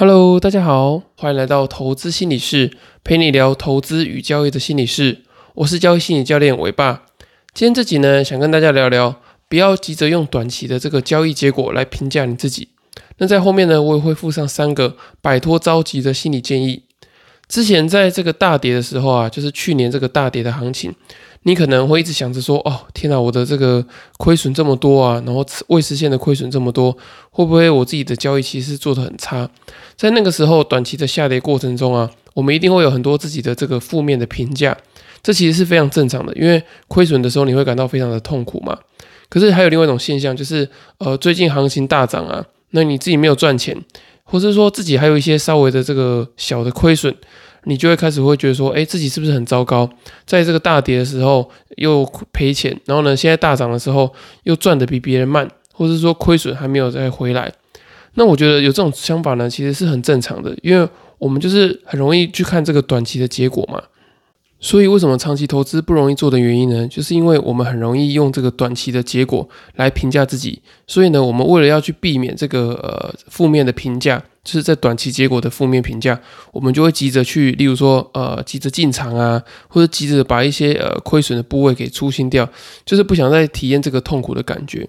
Hello，大家好，欢迎来到投资心理室，陪你聊投资与交易的心理室。我是交易心理教练伟爸。今天这集呢，想跟大家聊聊，不要急着用短期的这个交易结果来评价你自己。那在后面呢，我也会附上三个摆脱着急的心理建议。之前在这个大跌的时候啊，就是去年这个大跌的行情。你可能会一直想着说：“哦，天哪，我的这个亏损这么多啊，然后未实现的亏损这么多，会不会我自己的交易其实做得很差？”在那个时候，短期的下跌过程中啊，我们一定会有很多自己的这个负面的评价，这其实是非常正常的，因为亏损的时候你会感到非常的痛苦嘛。可是还有另外一种现象，就是呃，最近行情大涨啊，那你自己没有赚钱，或是说自己还有一些稍微的这个小的亏损。你就会开始会觉得说，哎，自己是不是很糟糕？在这个大跌的时候又赔钱，然后呢，现在大涨的时候又赚的比别人慢，或者说亏损还没有再回来。那我觉得有这种想法呢，其实是很正常的，因为我们就是很容易去看这个短期的结果嘛。所以，为什么长期投资不容易做的原因呢？就是因为我们很容易用这个短期的结果来评价自己。所以呢，我们为了要去避免这个呃负面的评价，就是在短期结果的负面评价，我们就会急着去，例如说呃急着进场啊，或者急着把一些呃亏损的部位给出清掉，就是不想再体验这个痛苦的感觉。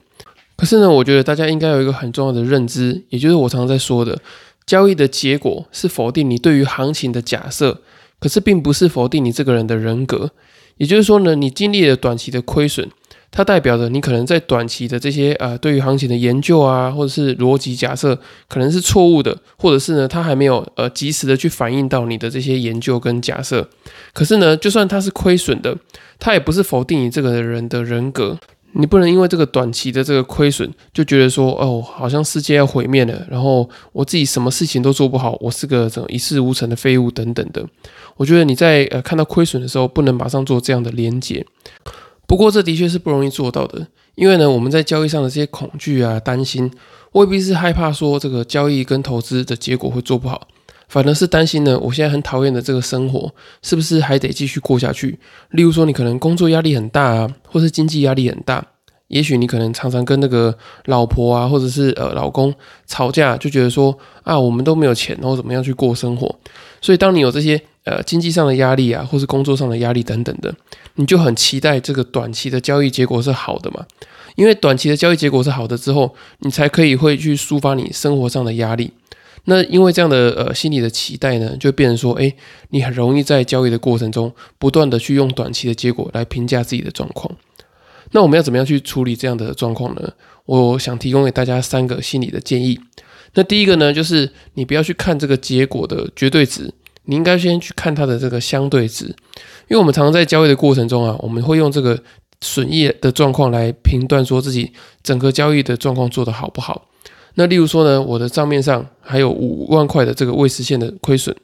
可是呢，我觉得大家应该有一个很重要的认知，也就是我常常在说的，交易的结果是否定你对于行情的假设。可是并不是否定你这个人的人格，也就是说呢，你经历了短期的亏损，它代表着你可能在短期的这些呃对于行情的研究啊，或者是逻辑假设可能是错误的，或者是呢它还没有呃及时的去反映到你的这些研究跟假设。可是呢，就算它是亏损的，它也不是否定你这个人的人格。你不能因为这个短期的这个亏损，就觉得说哦，好像世界要毁灭了，然后我自己什么事情都做不好，我是个这种一事无成的废物等等的。我觉得你在呃看到亏损的时候，不能马上做这样的连结。不过这的确是不容易做到的，因为呢，我们在交易上的这些恐惧啊、担心，未必是害怕说这个交易跟投资的结果会做不好。反而是担心呢，我现在很讨厌的这个生活，是不是还得继续过下去？例如说，你可能工作压力很大啊，或是经济压力很大，也许你可能常常跟那个老婆啊，或者是呃老公吵架，就觉得说啊，我们都没有钱，然后怎么样去过生活？所以，当你有这些呃经济上的压力啊，或是工作上的压力等等的，你就很期待这个短期的交易结果是好的嘛？因为短期的交易结果是好的之后，你才可以会去抒发你生活上的压力。那因为这样的呃心理的期待呢，就变成说，哎，你很容易在交易的过程中不断的去用短期的结果来评价自己的状况。那我们要怎么样去处理这样的状况呢？我想提供给大家三个心理的建议。那第一个呢，就是你不要去看这个结果的绝对值，你应该先去看它的这个相对值。因为我们常常在交易的过程中啊，我们会用这个损益的状况来评断说自己整个交易的状况做得好不好。那例如说呢，我的账面上还有五万块的这个未实现的亏损，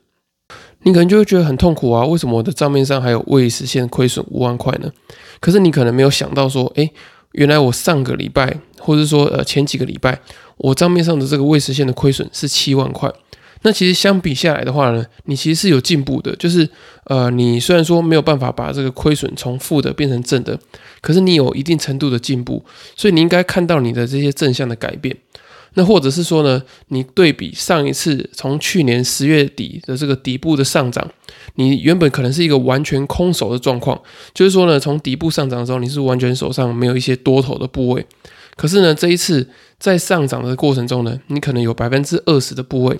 你可能就会觉得很痛苦啊。为什么我的账面上还有未实现亏损五万块呢？可是你可能没有想到说，诶，原来我上个礼拜，或者说呃前几个礼拜，我账面上的这个未实现的亏损是七万块。那其实相比下来的话呢，你其实是有进步的。就是呃，你虽然说没有办法把这个亏损从负的变成正的，可是你有一定程度的进步，所以你应该看到你的这些正向的改变。那或者是说呢，你对比上一次从去年十月底的这个底部的上涨，你原本可能是一个完全空手的状况，就是说呢，从底部上涨的时候，你是完全手上没有一些多头的部位，可是呢，这一次在上涨的过程中呢，你可能有百分之二十的部位，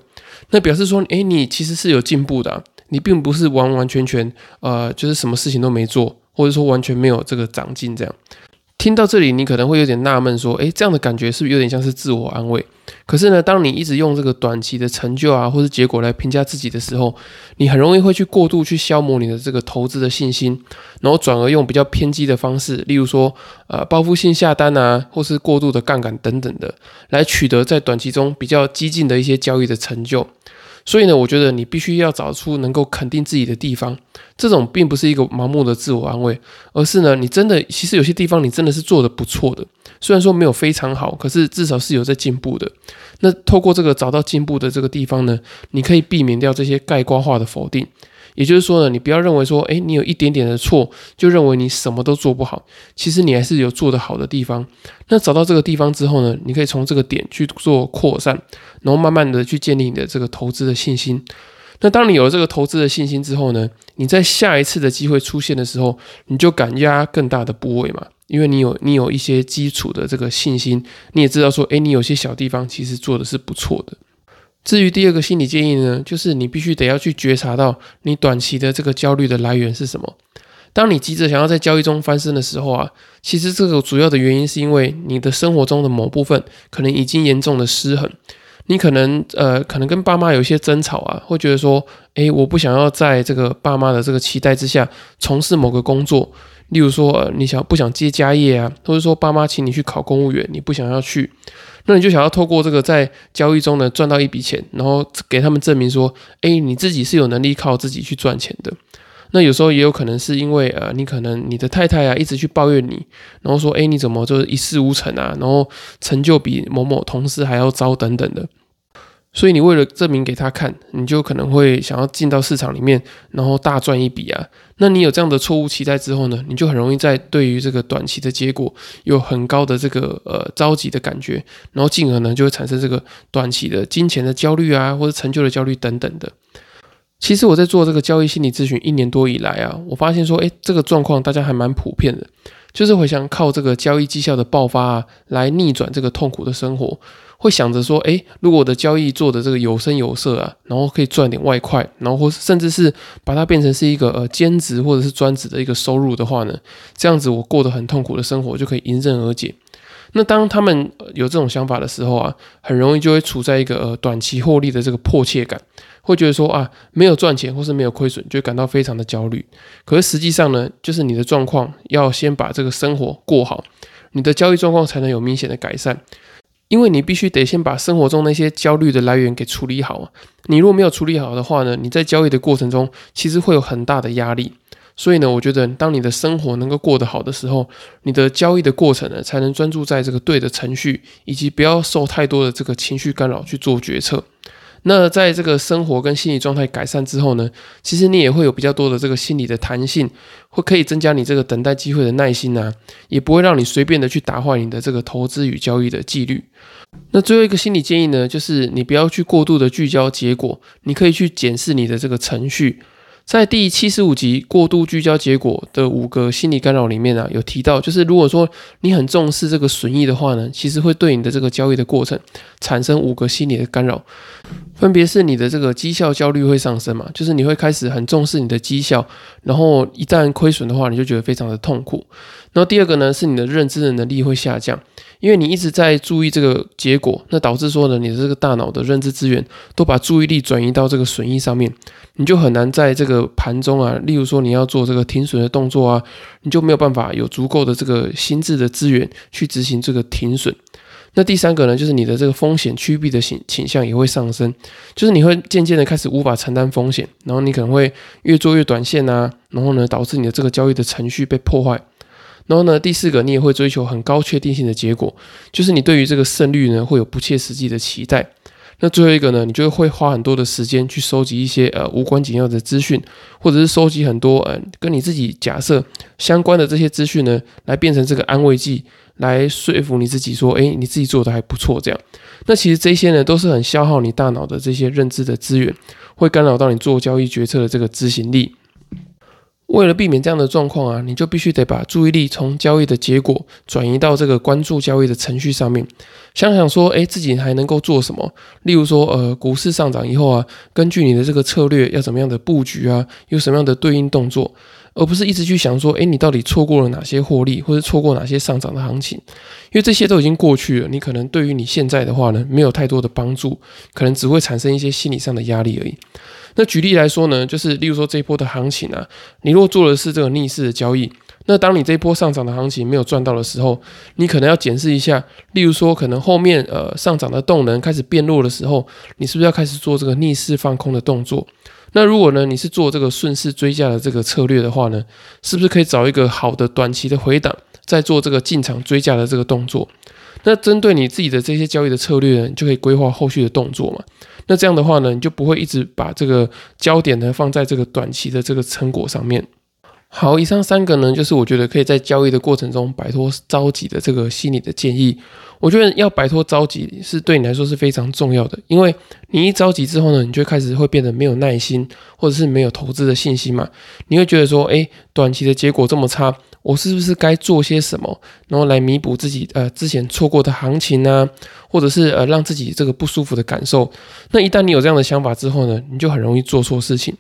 那表示说，诶，你其实是有进步的，你并不是完完全全呃，就是什么事情都没做，或者说完全没有这个长进这样。听到这里，你可能会有点纳闷，说：“诶，这样的感觉是不是有点像是自我安慰？”可是呢，当你一直用这个短期的成就啊，或是结果来评价自己的时候，你很容易会去过度去消磨你的这个投资的信心，然后转而用比较偏激的方式，例如说，呃，报复性下单啊，或是过度的杠杆等等的，来取得在短期中比较激进的一些交易的成就。所以呢，我觉得你必须要找出能够肯定自己的地方，这种并不是一个盲目的自我安慰，而是呢，你真的其实有些地方你真的是做的不错的，虽然说没有非常好，可是至少是有在进步的。那透过这个找到进步的这个地方呢，你可以避免掉这些概括化的否定。也就是说呢，你不要认为说，诶，你有一点点的错，就认为你什么都做不好。其实你还是有做得好的地方。那找到这个地方之后呢，你可以从这个点去做扩散，然后慢慢的去建立你的这个投资的信心。那当你有了这个投资的信心之后呢，你在下一次的机会出现的时候，你就敢压更大的部位嘛，因为你有你有一些基础的这个信心，你也知道说，诶，你有些小地方其实做的是不错的。至于第二个心理建议呢，就是你必须得要去觉察到你短期的这个焦虑的来源是什么。当你急着想要在交易中翻身的时候啊，其实这个主要的原因是因为你的生活中的某部分可能已经严重的失衡。你可能呃，可能跟爸妈有一些争吵啊，会觉得说，诶，我不想要在这个爸妈的这个期待之下从事某个工作，例如说，你想不想接家业啊，或者说爸妈请你去考公务员，你不想要去，那你就想要透过这个在交易中呢赚到一笔钱，然后给他们证明说，诶，你自己是有能力靠自己去赚钱的。那有时候也有可能是因为呃，你可能你的太太啊一直去抱怨你，然后说，诶，你怎么就是一事无成啊，然后成就比某某同事还要糟等等的。所以你为了证明给他看，你就可能会想要进到市场里面，然后大赚一笔啊。那你有这样的错误期待之后呢，你就很容易在对于这个短期的结果有很高的这个呃着急的感觉，然后进而呢就会产生这个短期的金钱的焦虑啊，或者成就的焦虑等等的。其实我在做这个交易心理咨询一年多以来啊，我发现说，诶，这个状况大家还蛮普遍的，就是回想靠这个交易绩效的爆发啊，来逆转这个痛苦的生活。会想着说，诶，如果我的交易做的这个有声有色啊，然后可以赚点外快，然后或甚至是把它变成是一个呃兼职或者是专职的一个收入的话呢，这样子我过得很痛苦的生活就可以迎刃而解。那当他们有这种想法的时候啊，很容易就会处在一个呃短期获利的这个迫切感，会觉得说啊没有赚钱或是没有亏损，就感到非常的焦虑。可是实际上呢，就是你的状况要先把这个生活过好，你的交易状况才能有明显的改善。因为你必须得先把生活中那些焦虑的来源给处理好啊！你如果没有处理好的话呢，你在交易的过程中其实会有很大的压力。所以呢，我觉得当你的生活能够过得好的时候，你的交易的过程呢才能专注在这个对的程序，以及不要受太多的这个情绪干扰去做决策。那在这个生活跟心理状态改善之后呢，其实你也会有比较多的这个心理的弹性，会可以增加你这个等待机会的耐心啊，也不会让你随便的去打坏你的这个投资与交易的纪律。那最后一个心理建议呢，就是你不要去过度的聚焦结果，你可以去检视你的这个程序。在第七十五集过度聚焦结果的五个心理干扰里面啊，有提到，就是如果说你很重视这个损益的话呢，其实会对你的这个交易的过程产生五个心理的干扰，分别是你的这个绩效焦虑会上升嘛，就是你会开始很重视你的绩效，然后一旦亏损的话，你就觉得非常的痛苦。然后第二个呢，是你的认知的能力会下降。因为你一直在注意这个结果，那导致说呢，你的这个大脑的认知资源都把注意力转移到这个损益上面，你就很难在这个盘中啊，例如说你要做这个停损的动作啊，你就没有办法有足够的这个心智的资源去执行这个停损。那第三个呢，就是你的这个风险趋避的倾倾向也会上升，就是你会渐渐的开始无法承担风险，然后你可能会越做越短线啊，然后呢，导致你的这个交易的程序被破坏。然后呢，第四个，你也会追求很高确定性的结果，就是你对于这个胜率呢，会有不切实际的期待。那最后一个呢，你就会花很多的时间去收集一些呃无关紧要的资讯，或者是收集很多呃跟你自己假设相关的这些资讯呢，来变成这个安慰剂，来说服你自己说，诶，你自己做的还不错这样。那其实这些呢，都是很消耗你大脑的这些认知的资源，会干扰到你做交易决策的这个执行力。为了避免这样的状况啊，你就必须得把注意力从交易的结果转移到这个关注交易的程序上面。想想说，诶，自己还能够做什么？例如说，呃，股市上涨以后啊，根据你的这个策略要怎么样的布局啊，有什么样的对应动作，而不是一直去想说，诶，你到底错过了哪些获利，或者错过哪些上涨的行情？因为这些都已经过去了，你可能对于你现在的话呢，没有太多的帮助，可能只会产生一些心理上的压力而已。那举例来说呢，就是例如说这一波的行情啊，你如果做的是这个逆势的交易，那当你这一波上涨的行情没有赚到的时候，你可能要检视一下，例如说可能后面呃上涨的动能开始变弱的时候，你是不是要开始做这个逆势放空的动作？那如果呢你是做这个顺势追加的这个策略的话呢，是不是可以找一个好的短期的回档，再做这个进场追加的这个动作？那针对你自己的这些交易的策略呢，你就可以规划后续的动作嘛。那这样的话呢，你就不会一直把这个焦点呢放在这个短期的这个成果上面。好，以上三个呢，就是我觉得可以在交易的过程中摆脱着急的这个心理的建议。我觉得要摆脱着急是对你来说是非常重要的，因为你一着急之后呢，你就开始会变得没有耐心，或者是没有投资的信心嘛。你会觉得说，诶，短期的结果这么差，我是不是该做些什么，然后来弥补自己呃之前错过的行情呢？或者是呃让自己这个不舒服的感受？那一旦你有这样的想法之后呢，你就很容易做错事情。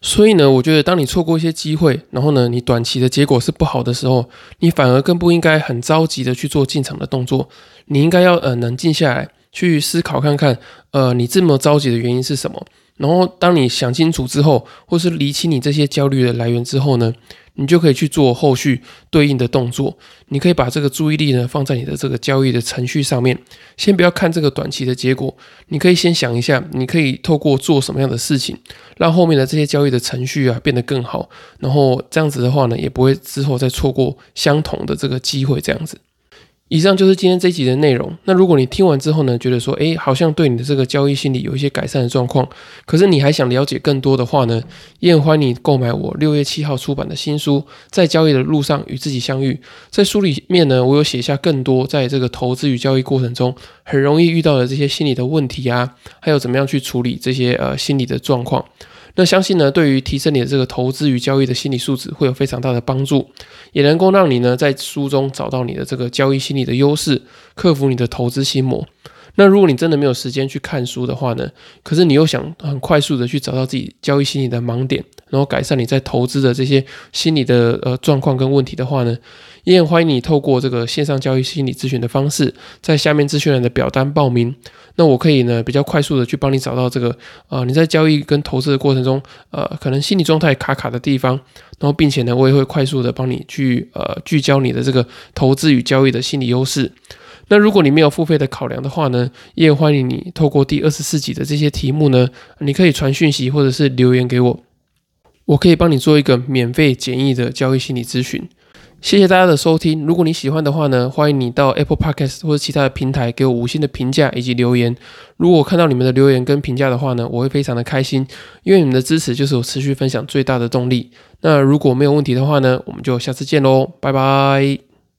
所以呢，我觉得当你错过一些机会，然后呢，你短期的结果是不好的时候，你反而更不应该很着急的去做进场的动作。你应该要呃冷静下来，去思考看看，呃，你这么着急的原因是什么？然后当你想清楚之后，或是理清你这些焦虑的来源之后呢？你就可以去做后续对应的动作。你可以把这个注意力呢放在你的这个交易的程序上面，先不要看这个短期的结果。你可以先想一下，你可以透过做什么样的事情，让后面的这些交易的程序啊变得更好。然后这样子的话呢，也不会之后再错过相同的这个机会。这样子。以上就是今天这集的内容。那如果你听完之后呢，觉得说，诶，好像对你的这个交易心理有一些改善的状况，可是你还想了解更多的话呢，也欢迎你购买我六月七号出版的新书《在交易的路上与自己相遇》。在书里面呢，我有写下更多在这个投资与交易过程中很容易遇到的这些心理的问题啊，还有怎么样去处理这些呃心理的状况。那相信呢，对于提升你的这个投资与交易的心理素质会有非常大的帮助，也能够让你呢在书中找到你的这个交易心理的优势，克服你的投资心魔。那如果你真的没有时间去看书的话呢，可是你又想很快速的去找到自己交易心理的盲点，然后改善你在投资的这些心理的呃状况跟问题的话呢？也很欢迎你透过这个线上交易心理咨询的方式，在下面资讯栏的表单报名。那我可以呢比较快速的去帮你找到这个呃你在交易跟投资的过程中呃可能心理状态卡卡的地方，然后并且呢我也会快速的帮你去呃聚焦你的这个投资与交易的心理优势。那如果你没有付费的考量的话呢，也欢迎你透过第二十四集的这些题目呢，你可以传讯息或者是留言给我，我可以帮你做一个免费简易的交易心理咨询。谢谢大家的收听。如果你喜欢的话呢，欢迎你到 Apple Podcast 或者其他的平台给我五星的评价以及留言。如果看到你们的留言跟评价的话呢，我会非常的开心，因为你们的支持就是我持续分享最大的动力。那如果没有问题的话呢，我们就下次见喽，拜拜。